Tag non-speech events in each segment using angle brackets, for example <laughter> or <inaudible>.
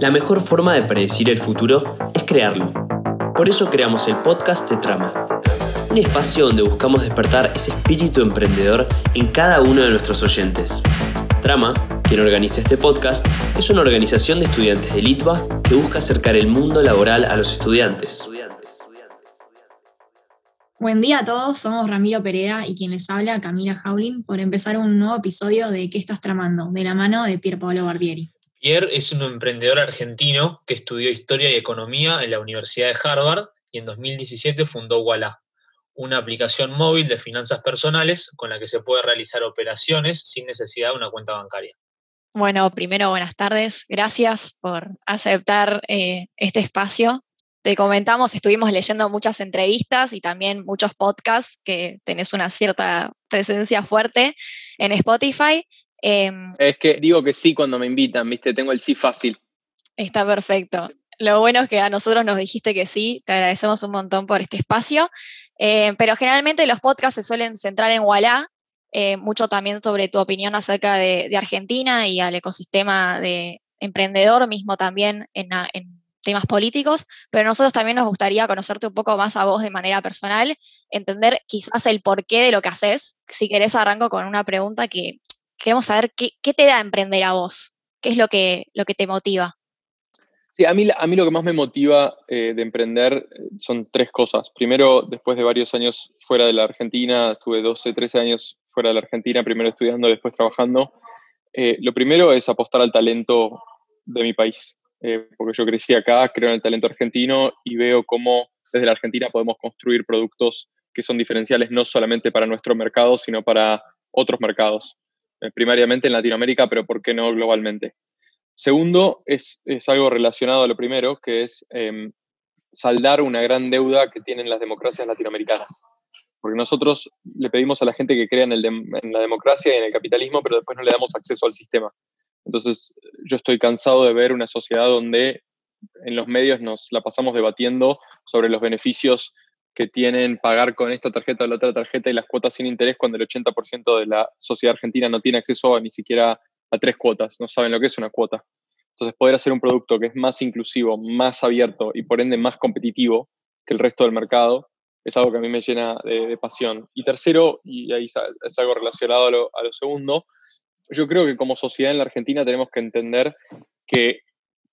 La mejor forma de predecir el futuro es crearlo. Por eso creamos el podcast de Trama, un espacio donde buscamos despertar ese espíritu emprendedor en cada uno de nuestros oyentes. Trama, quien organiza este podcast, es una organización de estudiantes de Litva que busca acercar el mundo laboral a los estudiantes. Buen día a todos, somos Ramiro Pereda y quien les habla, Camila Jaulin, por empezar un nuevo episodio de ¿Qué estás tramando? de la mano de Pier Paolo Barbieri. Pierre es un emprendedor argentino que estudió Historia y Economía en la Universidad de Harvard y en 2017 fundó Walla, una aplicación móvil de finanzas personales con la que se puede realizar operaciones sin necesidad de una cuenta bancaria. Bueno, primero buenas tardes. Gracias por aceptar eh, este espacio te comentamos, estuvimos leyendo muchas entrevistas y también muchos podcasts que tenés una cierta presencia fuerte en Spotify. Em, es que digo que sí cuando me invitan, ¿viste? Tengo el sí fácil. Está perfecto. Lo bueno es que a nosotros nos dijiste que sí, te agradecemos un montón por este espacio, eh, pero generalmente los podcasts se suelen centrar en Walla, eh, mucho también sobre tu opinión acerca de, Argentina y al ecosistema de emprendedor mismo también en, en temas políticos, pero nosotros también nos gustaría conocerte un poco más a vos de manera personal, entender quizás el porqué de lo que haces. Si querés, arranco con una pregunta que queremos saber qué, te da emprender a vos, qué es lo que, lo que te motiva. Sí, a mí, a mí lo que más me motiva eh, de emprender eh, son tres cosas. Primero, después de varios años fuera de la Argentina, estuve 12, 13 años fuera de la Argentina, primero estudiando, después trabajando. Eh, lo primero es apostar al talento de mi país. Eh, porque yo crecí acá, creo en el talento argentino y veo cómo desde la Argentina podemos construir productos que son diferenciales no solamente para nuestro mercado, sino para otros mercados, primariamente en Latinoamérica, pero ¿por qué no globalmente? Segundo, es, es algo relacionado a lo primero, que es em, saldar una gran deuda que tienen las democracias latinoamericanas. Porque nosotros le pedimos a la gente que crea en, en la democracia y en el capitalismo, pero después no le damos acceso al sistema. Entonces, yo estoy cansado de ver una sociedad donde en los medios nos la pasamos debatiendo sobre los beneficios que tienen pagar con esta tarjeta o la otra tarjeta y las cuotas sin interés cuando el 80% de la sociedad argentina no tiene acceso ni siquiera a tres cuotas, no saben lo que es una cuota. Entonces, poder hacer un producto que es más inclusivo, más abierto y por ende más competitivo que el resto del mercado es algo que a mí me llena de, pasión. Y tercero, y ahí es algo relacionado a a lo segundo, yo creo que como sociedad en la Argentina tenemos que entender que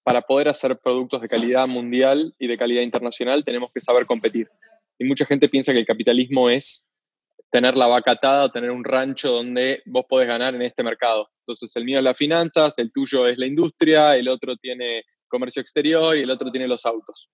para poder hacer productos de calidad mundial y de calidad internacional tenemos que saber competir. Y mucha gente piensa que el capitalismo es tener la vaca atada o tener un rancho donde vos podés ganar en este mercado. Entonces el mío es las finanzas, el tuyo es la industria, el otro tiene comercio exterior y el otro tiene los autos.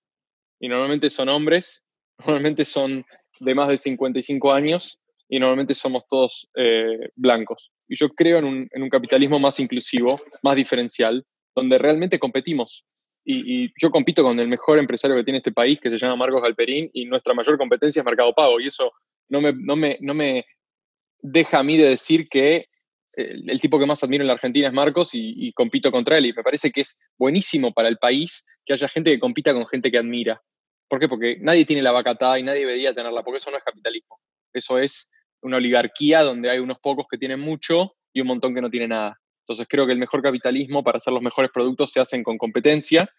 Y normalmente son hombres, <laughs> normalmente son de más de 55 años y normalmente somos todos eh, blancos. Y yo creo en un, capitalismo más inclusivo, más diferencial, donde realmente competimos. Y, yo compito con el mejor empresario que tiene este país, que se llama Marcos Galperín, y nuestra mayor competencia es Mercado Pago. Y eso no me, no me, no me deja a mí de decir que el, tipo que más admiro en la Argentina es Marcos y, compito contra él. Y me parece que es buenísimo para el país que haya gente que compita con gente que admira. ¿Por qué? Porque nadie tiene la vaca y nadie debería tenerla, porque eso no es capitalismo. Eso es una oligarquía donde hay unos pocos que tienen mucho y un montón que no tiene nada. Entonces creo que el mejor capitalismo para hacer los mejores productos se hacen con competencia.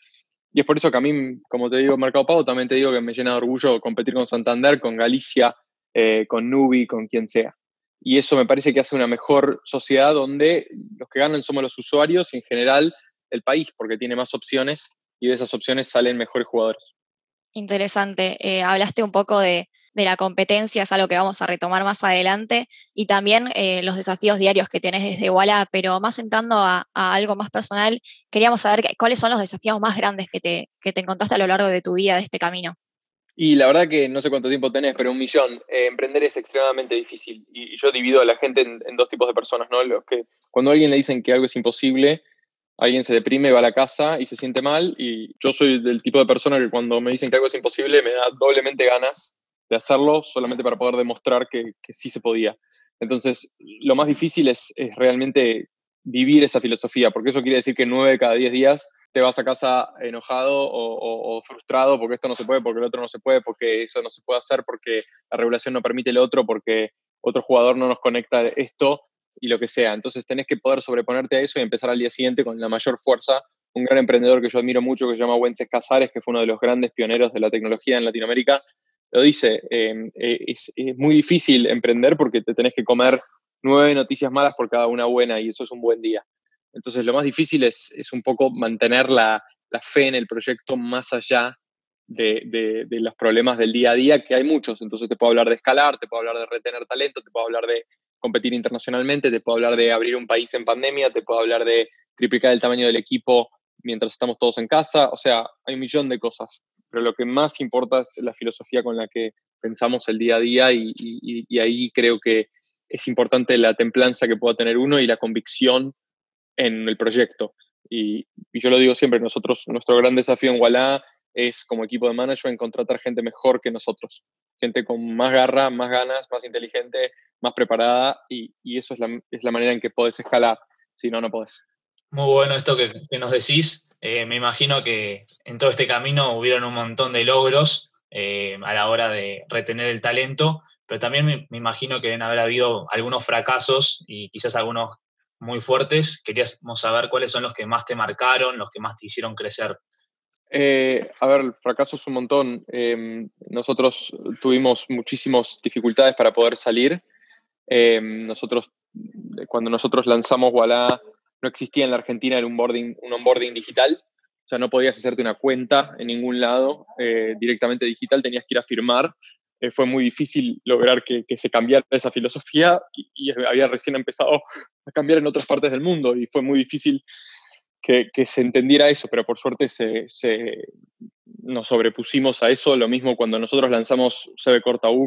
Y es por eso que a mí, como te digo, Mercado Pago, también te digo que me llena de orgullo competir con Santander, con Galicia, eh, con Nubi, con quien sea. Y eso me parece que hace una mejor sociedad donde los que ganan somos los usuarios y en general el país, porque tiene más opciones y de esas opciones salen mejores jugadores. Interesante. Eh, hablaste un poco de, de la competencia, es algo que vamos a retomar más adelante, y también eh, los desafíos diarios que tenés desde Walla, pero más entrando a, algo más personal, queríamos saber cuáles son los desafíos más grandes que te, que te encontraste a lo largo de tu vida, de este camino. Y la verdad que no sé cuánto tiempo tenés, pero un millón. Eh, emprender es extremadamente difícil. Y, yo divido a la gente en, dos tipos de personas, ¿no? Los que cuando a alguien le dicen que algo es imposible, alguien se deprime, va a la casa y se siente mal. Y yo soy del tipo de persona que cuando me dicen que algo es imposible, me da doblemente ganas de hacerlo solamente para poder demostrar que, sí se podía. Entonces, lo más difícil es, realmente vivir esa filosofía, porque eso quiere decir que nueve cada diez días te vas a casa enojado o, frustrado porque esto no se puede, porque el otro no se puede, porque eso no se puede hacer, porque la regulación no permite el otro, porque otro jugador no nos conecta esto y lo que sea. Entonces tenés que poder sobreponerte a eso y empezar al día siguiente con la mayor fuerza un gran emprendedor que yo admiro mucho, que se llama Wences Casares, que fue uno de los grandes pioneros de la tecnología en Latinoamérica, lo dice, em, eh, es, muy difícil emprender porque te tenés que comer nueve noticias malas por cada una buena y eso es un buen día. Entonces lo más difícil es, es un poco mantener la, la, fe en el proyecto más allá de, de, de, los problemas del día a día, que hay muchos. Entonces te puedo hablar de escalar, te puedo hablar de retener talento, te puedo hablar de competir internacionalmente, te puedo hablar de abrir un país en pandemia, te puedo hablar de triplicar el tamaño del equipo mientras estamos todos en casa. O sea, hay un millón de cosas pero lo que más importa es la filosofía con la que pensamos el día a día y, ahí creo que es importante la templanza que pueda tener uno y la convicción en el proyecto. Y, yo lo digo siempre, nosotros, nuestro gran desafío en Walla es como equipo de management contratar gente mejor que nosotros, gente con más garra, más ganas, más inteligente, más preparada y, eso es la, es la, manera en que podés escalar, si no, no podés. Muy bueno esto que, nos decís eh, me imagino que en todo este camino hubieron un montón de logros eh, a la hora de retener el talento, pero también me, imagino que deben haber habido algunos fracasos y quizás algunos muy fuertes. Queríamos saber cuáles son los que más te marcaron, los que más te hicieron crecer. Eh, a ver, fracasos un montón. Em, nosotros tuvimos muchísimas dificultades para poder salir. Em, nosotros, cuando nosotros lanzamos Walla, no existía en la Argentina el onboarding, un onboarding digital, o sea, no podías hacerte una cuenta en ningún lado eh, directamente digital, tenías que ir a firmar. Eh, fue muy difícil lograr que, se cambiara esa filosofía y, había recién empezado a cambiar en otras partes del mundo y fue muy difícil que, se entendiera eso, pero por suerte se, nos sobrepusimos a eso. Lo mismo cuando nosotros lanzamos CB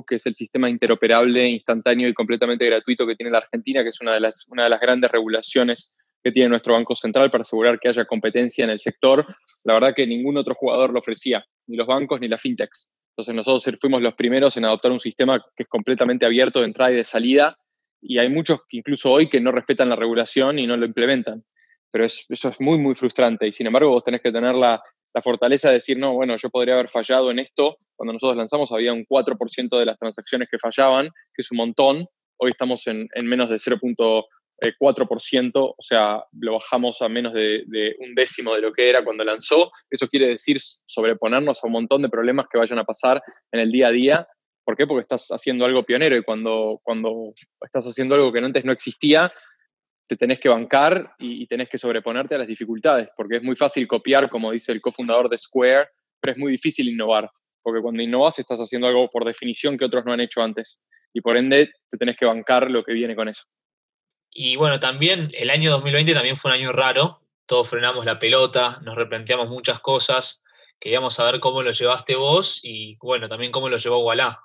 que es el sistema interoperable, instantáneo y completamente gratuito que tiene la Argentina, que es una de las, una de las grandes regulaciones que tiene nuestro Banco Central para asegurar que haya competencia en el sector. La verdad que ningún otro jugador lo ofrecía, ni los bancos ni las fintechs. Entonces nosotros fuimos los primeros en adoptar un sistema que es completamente abierto de entrada y de salida, y hay muchos que incluso hoy que no respetan la regulación y no lo implementan. Pero eso es muy, muy frustrante, y sin embargo vos tenés que tener la, fortaleza de decir, no, bueno, yo podría haber fallado en esto. Cuando nosotros lanzamos había un 4% de las transacciones que fallaban, que es un montón. Hoy estamos en, en menos de 0.1%. 4%, o sea, lo bajamos a menos de, un décimo de lo que era cuando lanzó. Eso quiere decir sobreponernos a un montón de problemas que vayan a pasar en el día a día. ¿Por qué? Porque estás haciendo algo pionero y cuando, cuando estás haciendo algo que antes no existía, te tenés que bancar y, y tenés que sobreponerte a las dificultades, porque es muy fácil copiar, como dice el cofundador de Square, pero es muy difícil innovar, porque cuando innovas estás haciendo algo por definición que otros no han hecho antes y por ende te tenés que bancar lo que viene con eso. Y bueno, también el año 2020 también fue un año raro, todos frenamos la pelota, nos replanteamos muchas cosas, queríamos saber cómo lo llevaste vos y bueno, también cómo lo llevó Wallah.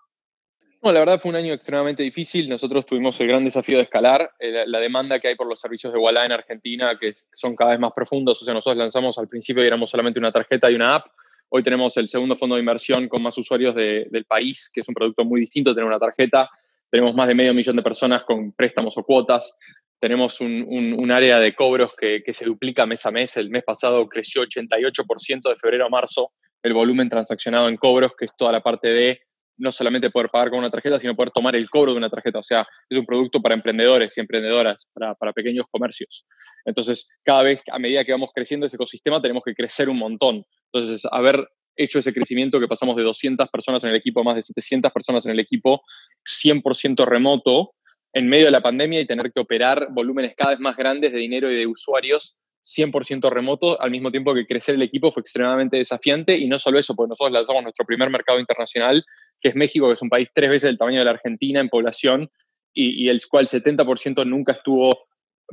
No, la verdad fue un año extremadamente difícil. Nosotros tuvimos el gran desafío de escalar eh, la, demanda que hay por los servicios de Wallah en Argentina, que son cada vez más profundos. O sea, nosotros lanzamos al principio y éramos solamente una tarjeta y una app. Hoy tenemos el segundo fondo de inversión con más usuarios del país, que es un producto muy distinto tener una tarjeta. Tenemos más de medio millón de personas con préstamos o cuotas. Tenemos un, área de cobros que, se duplica mes a mes. El mes pasado creció 88% de febrero a marzo el volumen transaccionado en cobros, que es toda la parte de no solamente poder pagar con una tarjeta, sino poder tomar el cobro de una tarjeta. O sea, es un producto para emprendedores y emprendedoras, para, para, pequeños comercios. Entonces, cada vez, a medida que vamos creciendo ese ecosistema, tenemos que crecer un montón. Entonces, haber hecho ese crecimiento que pasamos de 200 personas en el equipo a más de 700 personas en el equipo, 100% remoto, en medio de la pandemia y tener que operar volúmenes cada vez más grandes de dinero y de usuarios 100% remoto, al mismo tiempo que crecer el equipo fue extremadamente desafiante. Y no solo eso, porque nosotros lanzamos nuestro primer mercado internacional, que es México, que es un país tres veces el tamaño de la Argentina en población y, y el cual 70% nunca estuvo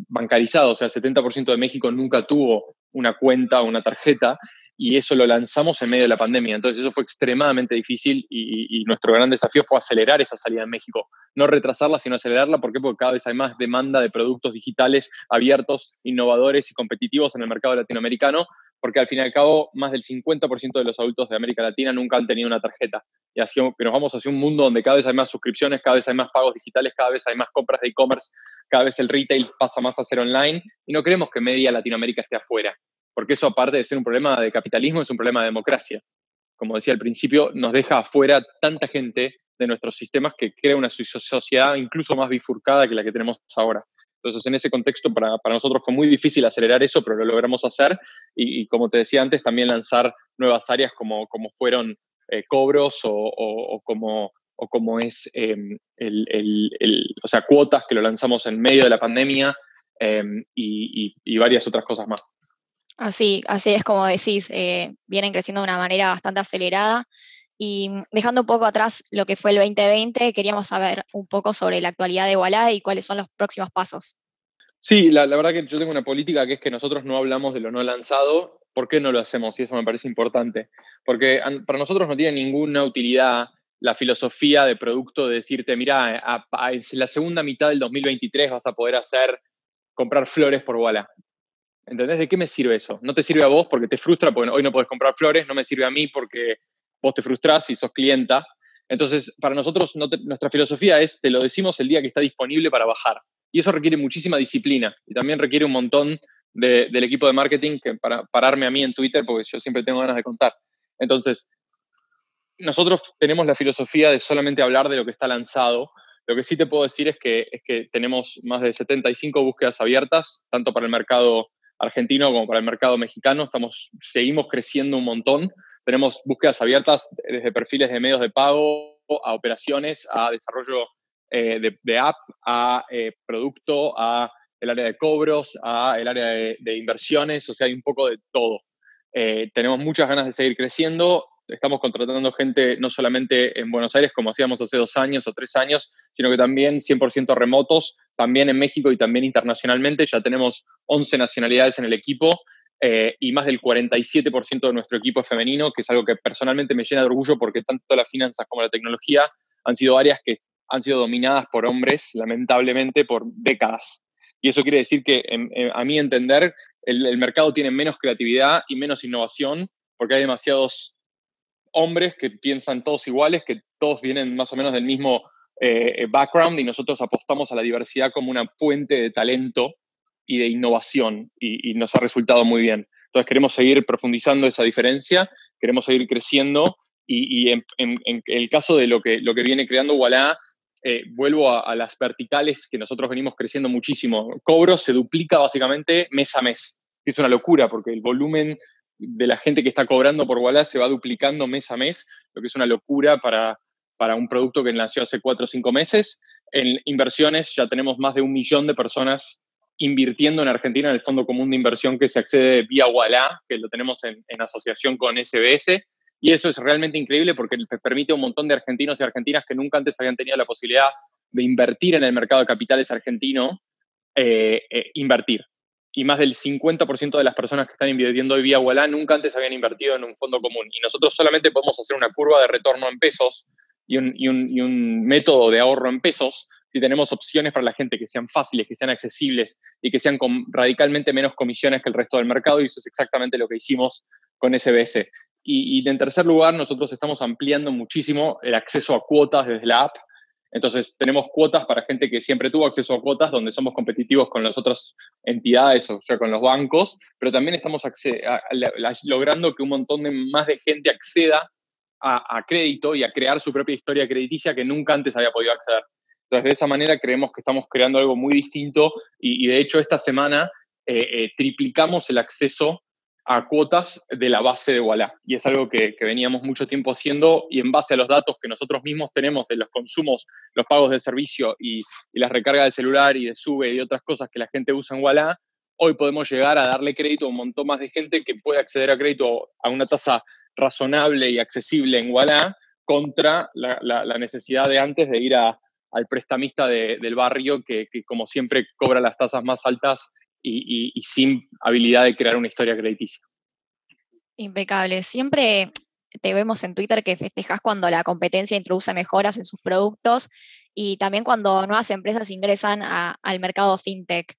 bancarizado, o sea, el 70% de México nunca tuvo una cuenta o una tarjeta y eso lo lanzamos en medio de la pandemia. Entonces eso fue extremadamente difícil y, nuestro gran desafío fue acelerar esa salida en México. No retrasarla, sino acelerarla. ¿Por qué? Porque cada vez hay más demanda de productos digitales abiertos, innovadores y competitivos en el mercado latinoamericano, porque al fin y al cabo más del 50% de los adultos de América Latina nunca han tenido una tarjeta. Y así que nos vamos hacia un mundo donde cada vez hay más suscripciones, cada vez hay más pagos digitales, cada vez hay más compras de e-commerce, cada vez el retail pasa más a ser online y no queremos que media Latinoamérica esté afuera porque eso aparte de ser un problema de capitalismo, es un problema de democracia. Como decía al principio, nos deja afuera tanta gente de nuestros sistemas que crea una sociedad incluso más bifurcada que la que tenemos ahora. Entonces, en ese contexto, para, nosotros fue muy difícil acelerar eso, pero lo logramos hacer. Y, como te decía antes, también lanzar nuevas áreas como, como fueron eh, cobros o, como, o como es em, el, o sea, cuotas que lo lanzamos en medio de la pandemia em, y, varias otras cosas más. Así, así es como decís, eh, vienen creciendo de una manera bastante acelerada y mm, dejando un poco atrás lo que fue el 2020, queríamos saber un poco sobre la actualidad de Wallah y cuáles son los próximos pasos. Sí, la, verdad que yo tengo una política que es que nosotros no hablamos de lo no lanzado. ¿Por qué no lo hacemos? Y eso me parece importante. Porque para nosotros no tiene ninguna utilidad la filosofía de producto de decirte, mira, en la segunda mitad del 2023 vas a poder hacer, comprar flores por Wallah. ¿Entendés? ¿De qué me sirve eso? No te sirve a vos porque te frustra porque hoy no puedes comprar flores, no me sirve a mí porque vos te frustrás y sos clienta. Entonces, para nosotros, nuestra filosofía es, te lo decimos el día que está disponible para bajar. Y eso requiere muchísima disciplina y también requiere un montón del equipo de marketing que para pararme a mí en Twitter, porque yo siempre tengo ganas de contar. Entonces, nosotros tenemos la filosofía de solamente hablar de lo que está lanzado. Lo que sí te puedo decir es que, es que tenemos más de 75 búsquedas abiertas, tanto para el mercado argentino como para el mercado mexicano. Estamos, seguimos creciendo un montón. Tenemos búsquedas abiertas desde perfiles de medios de pago a operaciones, a desarrollo eh, de, app, a eh, producto, a el área de cobros, a el área de, inversiones, o sea, hay un poco de todo. Eh, tenemos muchas ganas de seguir creciendo. Estamos contratando gente no solamente en Buenos Aires, como hacíamos hace dos años o tres años, sino que también 100% remotos, también en México y también internacionalmente. Ya tenemos 11 nacionalidades en el equipo eh, y más del 47% de nuestro equipo es femenino, que es algo que personalmente me llena de orgullo porque tanto las finanzas como la tecnología han sido áreas que han sido dominadas por hombres, lamentablemente, por décadas. Y eso quiere decir que, a mi entender, el, mercado tiene menos creatividad y menos innovación porque hay demasiados hombres que piensan todos iguales, que todos vienen más o menos del mismo eh, background y nosotros apostamos a la diversidad como una fuente de talento y de innovación y, nos ha resultado muy bien. Entonces queremos seguir profundizando esa diferencia, queremos seguir creciendo y, en, el caso de lo que, lo que viene creando Wallah, eh, vuelvo a, las verticales que nosotros venimos creciendo muchísimo. Cobro se duplica básicamente mes a mes. Es una locura porque el volumen de la gente que está cobrando por Wallah se va duplicando mes a mes, lo que es una locura para, para un producto que nació hace cuatro o cinco meses. En inversiones ya tenemos más de un millón de personas invirtiendo en Argentina en el Fondo Común de Inversión que se accede vía Wallah, que lo tenemos en, asociación con SBS. Y eso es realmente increíble porque permite a un montón de argentinos y argentinas que nunca antes habían tenido la posibilidad de invertir en el mercado de capitales argentino, eh, eh, invertir. Y más del 50% de las personas que están invirtiendo hoy vía nunca antes habían invertido en un fondo común. Y nosotros solamente podemos hacer una curva de retorno en pesos y un, y un método de ahorro en pesos si tenemos opciones para la gente que sean fáciles, que sean accesibles y que sean con radicalmente menos comisiones que el resto del mercado, y eso es exactamente lo que hicimos con SBS. Y, en tercer lugar, nosotros estamos ampliando muchísimo el acceso a cuotas desde la app. Entonces, tenemos cuotas para gente que siempre tuvo acceso a cuotas, donde somos competitivos con las otras entidades, o sea, con los bancos, pero también estamos logrando que un montón de más de gente acceda a, crédito y a crear su propia historia crediticia que nunca antes había podido acceder. Entonces, de esa manera creemos que estamos creando algo muy distinto y, de hecho esta semana eh, eh, triplicamos el acceso a cuotas de la base de Wallah. Y es algo que, veníamos mucho tiempo haciendo y en base a los datos que nosotros mismos tenemos de los consumos, los pagos de servicio y, las recargas de celular y de sube y otras cosas que la gente usa en Wallah, hoy podemos llegar a darle crédito a un montón más de gente que puede acceder a crédito a una tasa razonable y accesible en Wallah contra la necesidad de antes de ir al prestamista del barrio que, como siempre, cobra las tasas más altas y, sin habilidad de crear una historia crediticia. Impecable. Siempre te vemos en Twitter que festejas cuando la competencia introduce mejoras en sus productos y también cuando nuevas empresas ingresan al mercado fintech.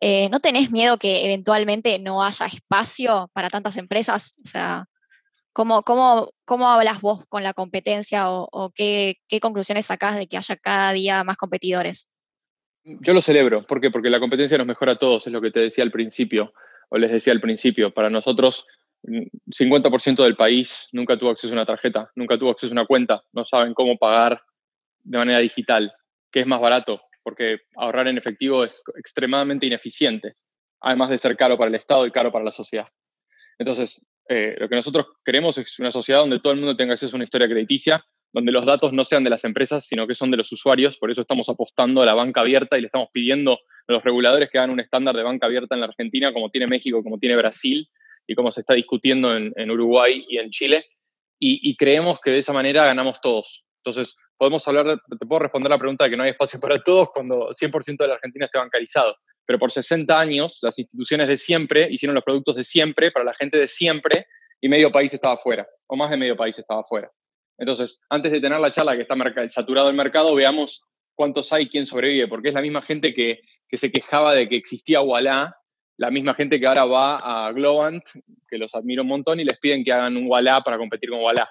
Eh, ¿No tenés miedo que eventualmente no haya espacio para tantas empresas? O sea, ¿Cómo, hablas vos con la competencia o, qué, qué, conclusiones sacás de que haya cada día más competidores? Yo lo celebro. ¿Por qué? Porque la competencia nos mejora a todos, es lo que te decía al principio, o les decía al principio. Para nosotros, 50% del país nunca tuvo acceso a una tarjeta, nunca tuvo acceso a una cuenta, no saben cómo pagar de manera digital. ¿Qué es más barato? porque ahorrar en efectivo es extremadamente ineficiente, además de ser caro para el Estado y caro para la sociedad. Entonces, eh, lo que nosotros queremos es una sociedad donde todo el mundo tenga acceso a una historia crediticia, donde los datos no sean de las empresas, sino que son de los usuarios. Por eso estamos apostando a la banca abierta y le estamos pidiendo a los reguladores que hagan un estándar de banca abierta en la Argentina, como tiene México, como tiene Brasil y como se está discutiendo en, Uruguay y en Chile. Y, creemos que de esa manera ganamos todos. Entonces, podemos hablar, te puedo responder la pregunta de que no hay espacio para todos cuando 100% de la Argentina esté bancarizado. Pero por 60 años, las instituciones de siempre hicieron los productos de siempre para la gente de siempre y medio país estaba fuera, o más de medio país estaba fuera. Entonces, antes de tener la charla que está saturado el mercado, veamos cuántos hay, quién sobrevive, porque es la misma gente que, se quejaba de que existía Walla, la misma gente que ahora va a Globant, que los admiro un montón, y les piden que hagan un Walla para competir con Walla.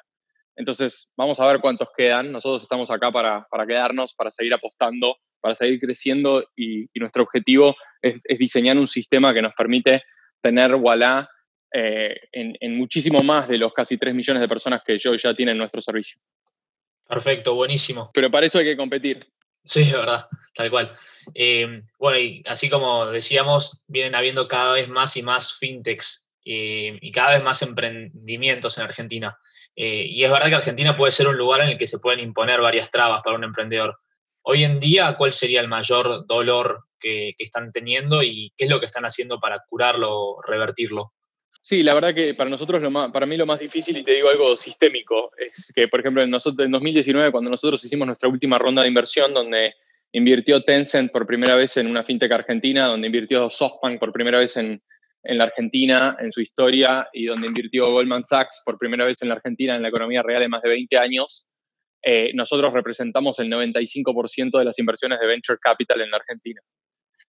Entonces, vamos a ver cuántos quedan. Nosotros estamos acá para, quedarnos, para seguir apostando, para seguir creciendo, y, nuestro objetivo es, es, diseñar un sistema que nos permite tener Walla eh, en, muchísimo más de los casi 3 millones de personas que yo ya tienen nuestro servicio. Perfecto, buenísimo. Pero para eso hay que competir. Sí, es verdad, tal cual. Eh, bueno, y así como decíamos, vienen habiendo cada vez más y más fintechs eh, y cada vez más emprendimientos en Argentina. y es verdad que Argentina puede ser un lugar en el que se pueden imponer varias trabas para un emprendedor. Hoy en día, ¿cuál sería el mayor dolor que, que están teniendo y qué es lo que están haciendo para curarlo o revertirlo? Sí, la verdad que para nosotros, lo más, para mí lo más difícil, y te digo algo sistémico, es que, por ejemplo, en, nosotros, en 2019, cuando nosotros hicimos nuestra última ronda de inversión, donde invirtió Tencent por primera vez en una fintech argentina, donde invirtió SoftBank por primera vez en, en la Argentina, en su historia, y donde invirtió Goldman Sachs por primera vez en la Argentina, en la economía real de más de 20 años, eh, nosotros representamos el 95% de las inversiones de venture capital en la Argentina.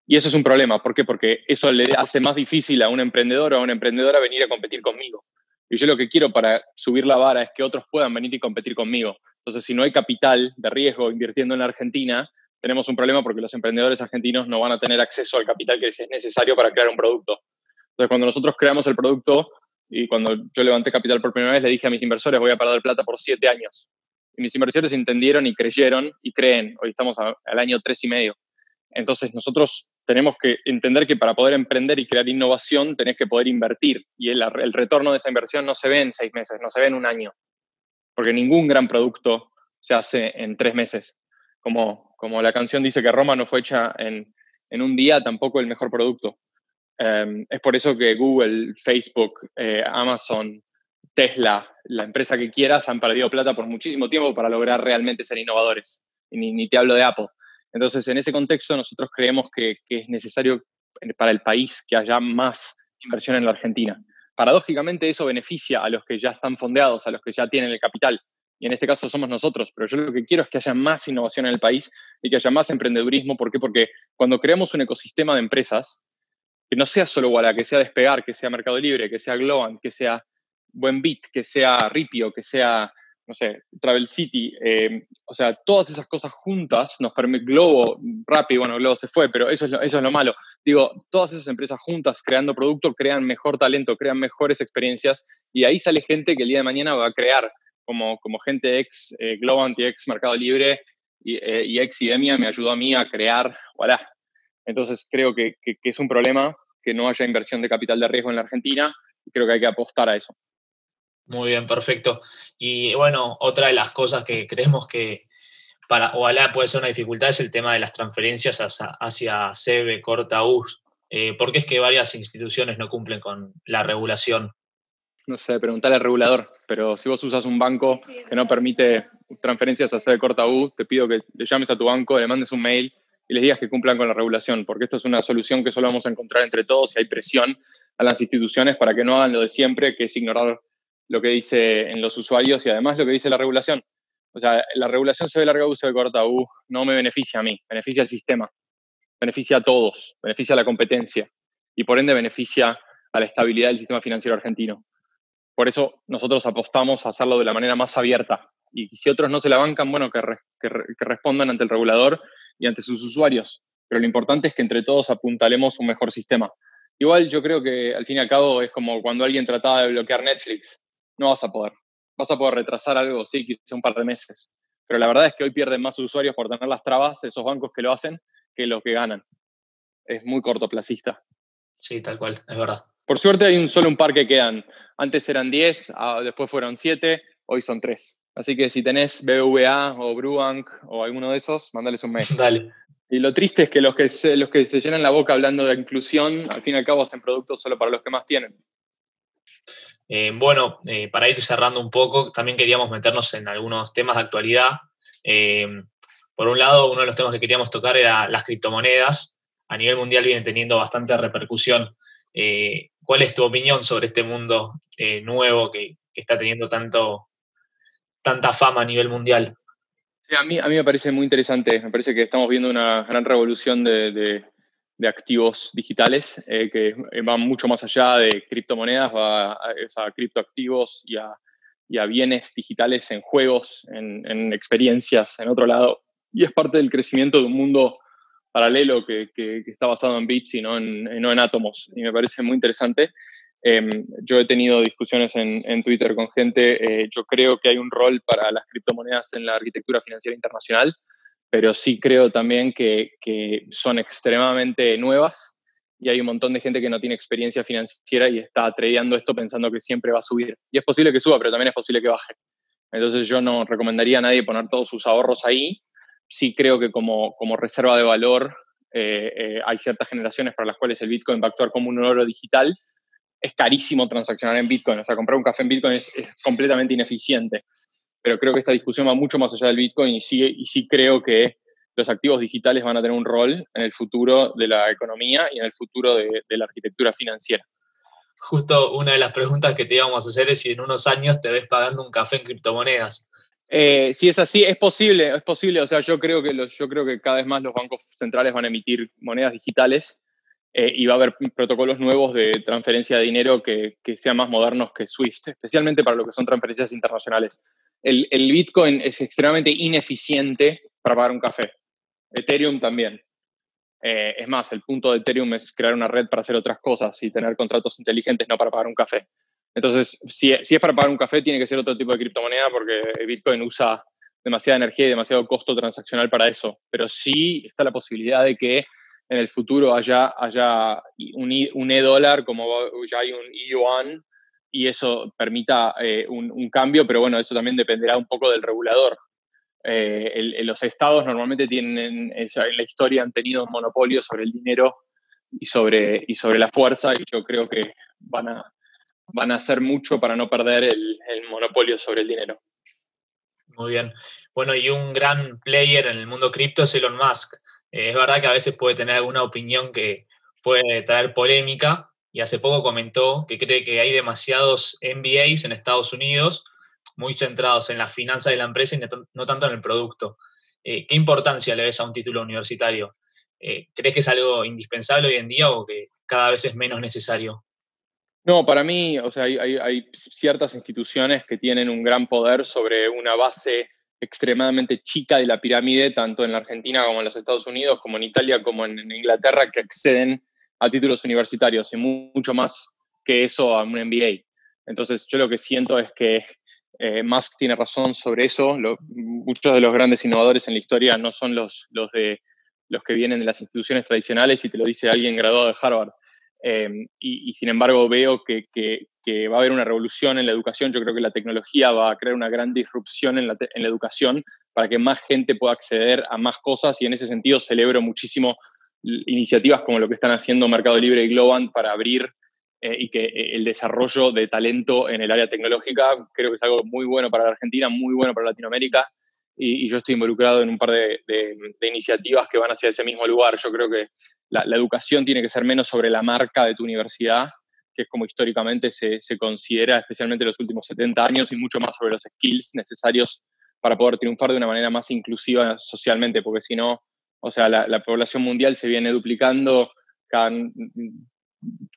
Y eso es un problema. ¿Por qué? Porque eso le hace más difícil a un emprendedor o a una emprendedora venir a competir conmigo. Y yo lo que quiero para subir la vara es que otros puedan venir y competir conmigo. Entonces, si no hay capital de riesgo invirtiendo en la Argentina, tenemos un problema porque los emprendedores argentinos no van a tener acceso al capital que es necesario para crear un producto. Entonces, cuando nosotros creamos el producto y cuando yo levanté capital por primera vez, le dije a mis inversores, voy a perder plata por siete años. Y mis inversores entendieron y creyeron y creen. Hoy estamos al año tres y medio. Entonces, nosotros tenemos que entender que para poder emprender y crear innovación tenés que poder invertir y el, retorno de esa inversión no se ve en seis meses, no se ve en un año, porque ningún gran producto se hace en tres meses. Como, como la canción dice que Roma no fue hecha en, en un día, tampoco el mejor producto. Em, es por eso que Google, Facebook, eh, Amazon, Tesla, la empresa que quieras, han perdido plata por muchísimo tiempo para lograr realmente ser innovadores. Ni, ni te hablo de Apple. Entonces, en ese contexto, nosotros creemos que, es necesario para el país que haya más inversión en la Argentina. Paradójicamente, eso beneficia a los que ya están fondeados, a los que ya tienen el capital. Y en este caso somos nosotros, pero yo lo que quiero es que haya más innovación en el país y que haya más emprendedurismo. ¿Por qué? Porque cuando creamos un ecosistema de empresas, que no sea solo Walla, que sea Despegar, que sea Mercado Libre, que sea Globan, que sea Buenbit, que sea Ripio, que sea no sé, Travel City, eh, o sea, todas esas cosas juntas nos permiten, Globo, Rappi, bueno, Globo se fue, pero eso es, lo, eso es lo malo. Digo, todas esas empresas juntas creando producto crean mejor talento, crean mejores experiencias y ahí sale gente que el día de mañana va a crear, como, como gente ex eh, Globant y ex Mercado Libre y, eh, y, ex Idemia me ayudó a mí a crear, voilà. Entonces creo que, que es un problema que no haya inversión de capital de riesgo en la Argentina y creo que hay que apostar a eso. Muy bien, perfecto. Y bueno, otra de las cosas que creemos que para Ojalá puede ser una dificultad es el tema de las transferencias hacia, hacia CEBE, Corta, US. Eh, ¿Por qué es que varias instituciones no cumplen con la regulación? No sé, preguntarle al regulador, pero si vos usas un banco que no permite transferencias a CEBE, Corta, U, te pido que le llames a tu banco, le mandes un mail y les digas que cumplan con la regulación, porque esto es una solución que solo vamos a encontrar entre todos y hay presión a las instituciones para que no hagan lo de siempre, que es ignorar lo que dice en los usuarios y además lo que dice la regulación. O sea, la regulación se ve larga U, se ve corta U, no me beneficia a mí, beneficia al sistema, beneficia a todos, beneficia a la competencia y por ende beneficia a la estabilidad del sistema financiero argentino. Por eso nosotros apostamos a hacerlo de la manera más abierta. Y si otros no se la bancan, bueno, que, que respondan ante el regulador y ante sus usuarios. Pero lo importante es que entre todos apuntalemos un mejor sistema. Igual yo creo que al fin y al cabo es como cuando alguien trataba de bloquear Netflix no vas a poder. Vas a poder retrasar algo, sí, quizá un par de meses. Pero la verdad es que hoy pierden más usuarios por tener las trabas, esos bancos que lo hacen, que los que ganan. Es muy cortoplacista. Sí, tal cual, es verdad. Por suerte hay un solo un par que quedan. Antes eran 10, ah, después fueron 7, hoy son 3. Así que si tenés BBVA o Brubank o alguno de esos, mandales un mail. <laughs> Dale. Y lo triste es que los que, se, los que se llenan la boca hablando de inclusión, al fin y al cabo hacen productos solo para los que más tienen. Eh, bueno, eh, para ir cerrando un poco, también queríamos meternos en algunos temas de actualidad. Eh, por un lado, uno de los temas que queríamos tocar era las criptomonedas. A nivel mundial vienen teniendo bastante repercusión. ¿Cuál es tu opinión sobre este mundo nuevo que, está teniendo tanto, tanta fama a nivel mundial? a, mí, a mí me parece muy interesante. Me parece que estamos viendo una gran revolución de, activos digitales eh, que van mucho más allá de criptomonedas, va a, criptoactivos y a, a, bienes digitales en juegos, en, en, experiencias, en otro lado. Y es parte del crecimiento de un mundo paralelo que, está basado en bits y no en, en átomos. Y me parece muy interesante. Em, yo he tenido discusiones en, Twitter con gente, eh, yo creo que hay un rol para las criptomonedas en la arquitectura financiera internacional, pero sí creo también que, son extremadamente nuevas y hay un montón de gente que no tiene experiencia financiera y está tradeando esto pensando que siempre va a subir. Y es posible que suba, pero también es posible que baje. Entonces yo no recomendaría a nadie poner todos sus ahorros ahí. Sí creo que como, como reserva de valor eh, eh, hay ciertas generaciones para las cuales el Bitcoin va a actuar como un oro digital, es carísimo transaccionar en Bitcoin, o sea, comprar un café en Bitcoin es, completamente ineficiente. Pero creo que esta discusión va mucho más allá del Bitcoin y sí, y sí creo que los activos digitales van a tener un rol en el futuro de la economía y en el futuro de, la arquitectura financiera. Justo una de las preguntas que te íbamos a hacer es si en unos años te ves pagando un café en criptomonedas. Eh, si es así, es posible, es posible. O sea, yo creo que los, yo creo que cada vez más los bancos centrales van a emitir monedas digitales eh, y va a haber protocolos nuevos de transferencia de dinero que, que, sean más modernos que SWIFT, especialmente para lo que son transferencias internacionales. El, Bitcoin es extremadamente ineficiente para pagar un café. Ethereum también. Eh, es más, el punto de Ethereum es crear una red para hacer otras cosas y tener contratos inteligentes, no para pagar un café. Entonces, si, es para pagar un café, tiene que ser otro tipo de criptomoneda porque Bitcoin usa demasiada energía y demasiado costo transaccional para eso. Pero sí está la posibilidad de que en el futuro haya, haya un, e-dólar como ya hay un e-yuan y eso permita eh, un, cambio, pero bueno, eso también dependerá un poco del regulador. Eh, los estados normalmente tienen, en la historia han tenido monopolio sobre el dinero y sobre, y sobre la fuerza y yo creo que van a, van a hacer mucho para no perder el, monopolio sobre el dinero. Muy bien. Bueno, y un gran player en el mundo cripto es Elon Musk. Eh, es verdad que a veces puede tener alguna opinión que puede traer polémica y hace poco comentó que cree que hay demasiados MBAs en Estados Unidos muy centrados en la finanza de la empresa y no tanto en el producto. Eh, ¿Qué importancia le ves a un título universitario? Eh, ¿Crees que es algo indispensable hoy en día o que cada vez es menos necesario? No, para mí, o sea, hay, hay, ciertas instituciones que tienen un gran poder sobre una base extremadamente chica de la pirámide, tanto en la Argentina como en los Estados Unidos, como en Italia, como en, Inglaterra, que acceden a títulos universitarios y mucho más que eso a un MBA. Entonces, yo lo que siento es que eh, Musk tiene razón sobre eso. muchos de los grandes innovadores en la historia no son los, los, de, los que vienen de las instituciones tradicionales y te lo dice alguien graduado de Harvard. Em, y, sin embargo veo que, va a haber una revolución en la educación. Yo creo que la tecnología va a crear una gran disrupción en la, educación para que más gente pueda acceder a más cosas y en ese sentido celebro muchísimo iniciativas como lo que están haciendo Mercado Libre y Globant para abrir eh, y que eh, el desarrollo de talento en el área tecnológica creo que es algo muy bueno para la Argentina, muy bueno para Latinoamérica y, yo estoy involucrado en un par de, iniciativas que van hacia ese mismo lugar. Yo creo que la, educación tiene que ser menos sobre la marca de tu universidad, que es como históricamente se, considera, especialmente en los últimos 70 años, y mucho más sobre los skills necesarios para poder triunfar de una manera más inclusiva socialmente, porque si no, o sea, la, población mundial se viene duplicando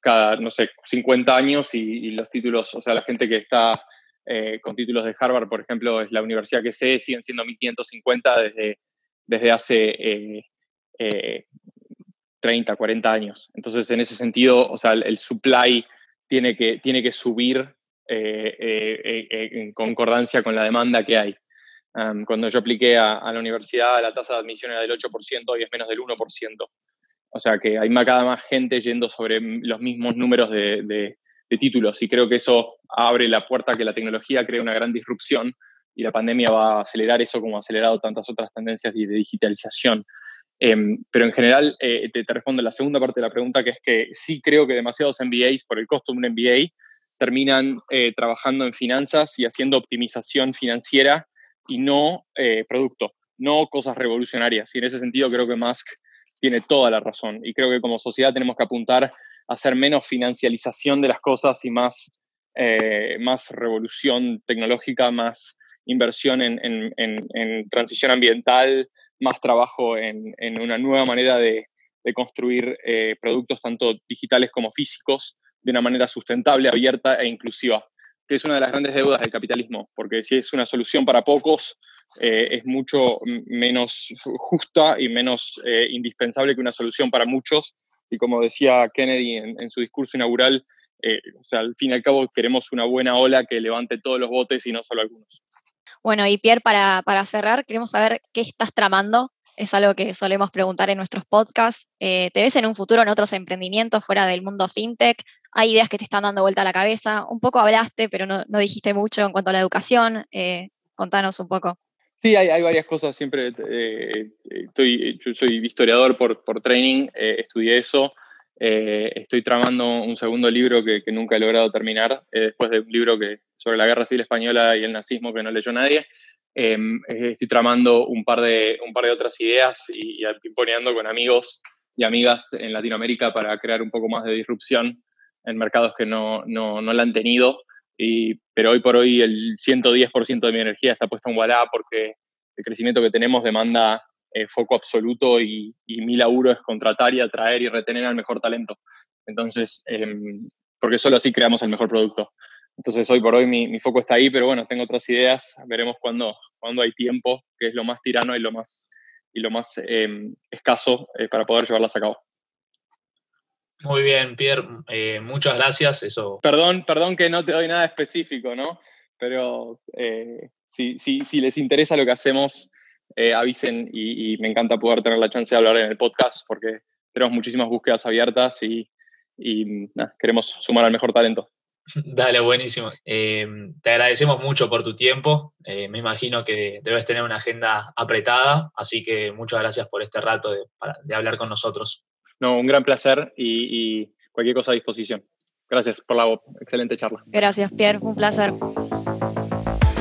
cada, no sé, 50 años y, los títulos, o sea, la gente que está eh, con títulos de Harvard, por ejemplo, es la universidad que sé, siguen siendo 1550 desde, desde hace 30, eh, 40 eh, años. Entonces, en ese sentido, o sea, el, supply tiene que, tiene que subir en concordancia con la demanda que hay. Cuando yo apliqué a, la universidad, la tasa de admisión era del 8% y es menos del 1%. O sea que hay cada más gente yendo sobre los mismos números de, títulos y creo que eso abre la puerta a que la tecnología cree una gran disrupción y la pandemia va a acelerar eso como ha acelerado tantas otras tendencias de digitalización. Em, pero en general, eh, te, te, respondo la segunda parte de la pregunta, que es que sí creo que demasiados MBAs, por el costo de un MBA, terminan eh, trabajando en finanzas y haciendo optimización financiera y no eh, producto, no cosas revolucionarias. Y en ese sentido creo que Musk tiene toda la razón. Y creo que como sociedad tenemos que apuntar a hacer menos financialización de las cosas y más, eh, más revolución tecnológica, más inversión en, en, transición ambiental, más trabajo en, una nueva manera de, de construir productos tanto digitales como físicos de una manera sustentable, abierta e inclusiva, que es una de las grandes deudas del capitalismo, porque si es una solución para pocos, eh, es mucho menos justa y menos eh, indispensable que una solución para muchos. Y como decía Kennedy en, su discurso inaugural, eh, o sea, al fin y al cabo queremos una buena ola que levante todos los botes y no solo algunos. Bueno, y Pierre, para, para cerrar, queremos saber qué estás tramando es algo que solemos preguntar en nuestros podcasts. ¿Te ves en un futuro en otros emprendimientos fuera del mundo fintech? Hay ideas que te están dando vuelta a la cabeza. Un poco hablaste, pero no, dijiste mucho en cuanto a la educación. Eh, contanos un poco. Sí, hay, varias cosas. Siempre eh, estoy, yo soy historiador por, por training, eh, estudié eso. estoy tramando un segundo libro que, nunca he logrado terminar, después de un libro que, sobre la guerra civil española y el nazismo que no leyó nadie. Em, estoy tramando un par, de, un par de otras ideas y, y con amigos y amigas en Latinoamérica para crear un poco más de disrupción en mercados que no, no, no la han tenido, y, pero hoy por hoy el 110% de mi energía está puesta en Wallah porque el crecimiento que tenemos demanda eh, foco absoluto y, y, mi laburo es contratar y atraer y retener al mejor talento. Entonces, em, porque solo así creamos el mejor producto. Entonces, hoy por hoy mi, mi, foco está ahí, pero bueno, tengo otras ideas. Veremos cuándo, cuando hay tiempo, que es lo más tirano y lo más, y lo más em, escaso eh, para poder llevarlas a cabo. Muy bien, Pierre, eh, muchas gracias. Eso. Perdón, perdón que no te doy nada específico, ¿no? Pero eh, si, si, les interesa lo que hacemos, eh, avisen y, me encanta poder tener la chance de hablar en el podcast porque tenemos muchísimas búsquedas abiertas y, queremos sumar al mejor talento. <laughs> Dale, buenísimo. te agradecemos mucho por tu tiempo. me imagino que debes tener una agenda apretada, así que muchas gracias por este rato de hablar con nosotros. No, un gran placer y, cualquier cosa a disposición. Gracias por la excelente charla. Gracias, Pierre, un placer.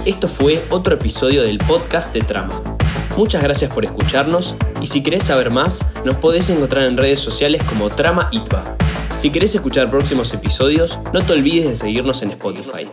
Esto fue otro episodio del podcast de Trama. Muchas gracias por escucharnos y si querés saber más, nos podés encontrar en redes sociales como Trama ITBA. Si querés escuchar próximos episodios, no te olvides de seguirnos en Spotify.